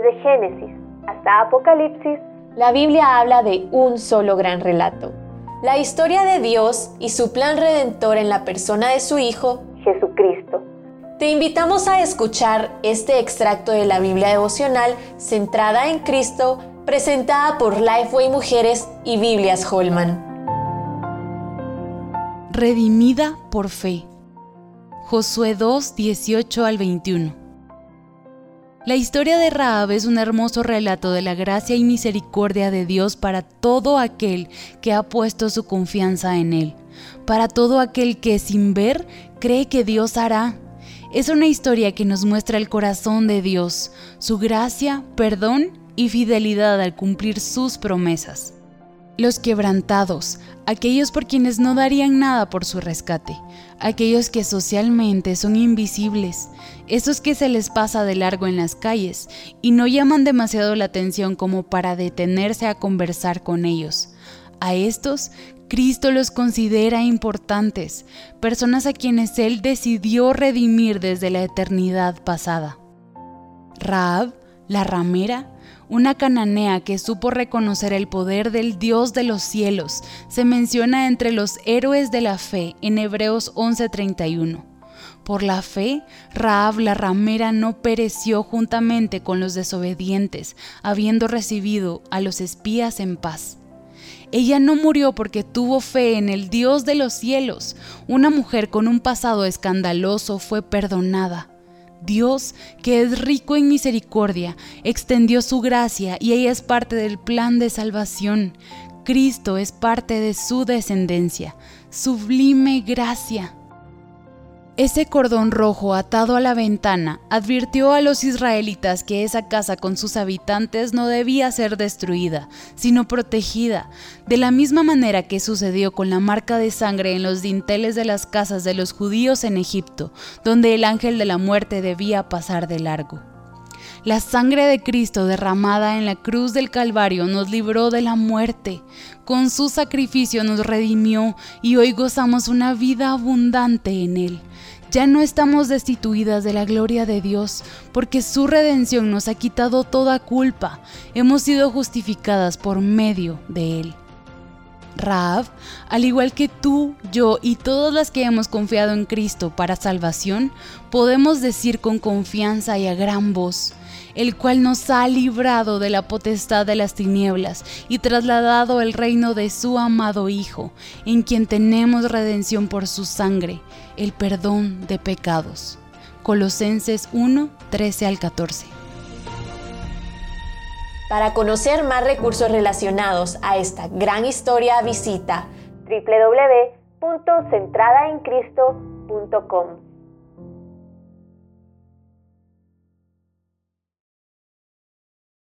Desde Génesis hasta Apocalipsis, la Biblia habla de un solo gran relato. La historia de Dios y su plan redentor en la persona de su Hijo, Jesucristo. Te invitamos a escuchar este extracto de la Biblia devocional centrada en Cristo, presentada por Lifeway Mujeres y Biblias Holman. Redimida por fe. Josué 2, 18 al 21. La historia de Raab es un hermoso relato de la gracia y misericordia de Dios para todo aquel que ha puesto su confianza en Él, para todo aquel que sin ver cree que Dios hará. Es una historia que nos muestra el corazón de Dios, su gracia, perdón y fidelidad al cumplir sus promesas. Los quebrantados, aquellos por quienes no darían nada por su rescate, aquellos que socialmente son invisibles, esos que se les pasa de largo en las calles y no llaman demasiado la atención como para detenerse a conversar con ellos. A estos, Cristo los considera importantes, personas a quienes Él decidió redimir desde la eternidad pasada. Raab, la ramera, una cananea que supo reconocer el poder del Dios de los cielos, se menciona entre los héroes de la fe en Hebreos 11:31. Por la fe, Raab la ramera no pereció juntamente con los desobedientes, habiendo recibido a los espías en paz. Ella no murió porque tuvo fe en el Dios de los cielos. Una mujer con un pasado escandaloso fue perdonada. Dios, que es rico en misericordia, extendió su gracia y ella es parte del plan de salvación. Cristo es parte de su descendencia. Sublime gracia. Ese cordón rojo atado a la ventana advirtió a los israelitas que esa casa con sus habitantes no debía ser destruida, sino protegida, de la misma manera que sucedió con la marca de sangre en los dinteles de las casas de los judíos en Egipto, donde el ángel de la muerte debía pasar de largo. La sangre de Cristo derramada en la cruz del Calvario nos libró de la muerte. Con su sacrificio nos redimió y hoy gozamos una vida abundante en Él. Ya no estamos destituidas de la gloria de Dios, porque su redención nos ha quitado toda culpa. Hemos sido justificadas por medio de Él. Raab, al igual que tú, yo y todas las que hemos confiado en Cristo para salvación, podemos decir con confianza y a gran voz, el cual nos ha librado de la potestad de las tinieblas y trasladado el reino de su amado Hijo, en quien tenemos redención por su sangre, el perdón de pecados. Colosenses 1, 13 al 14. Para conocer más recursos relacionados a esta gran historia, visita www.centradaencristo.com.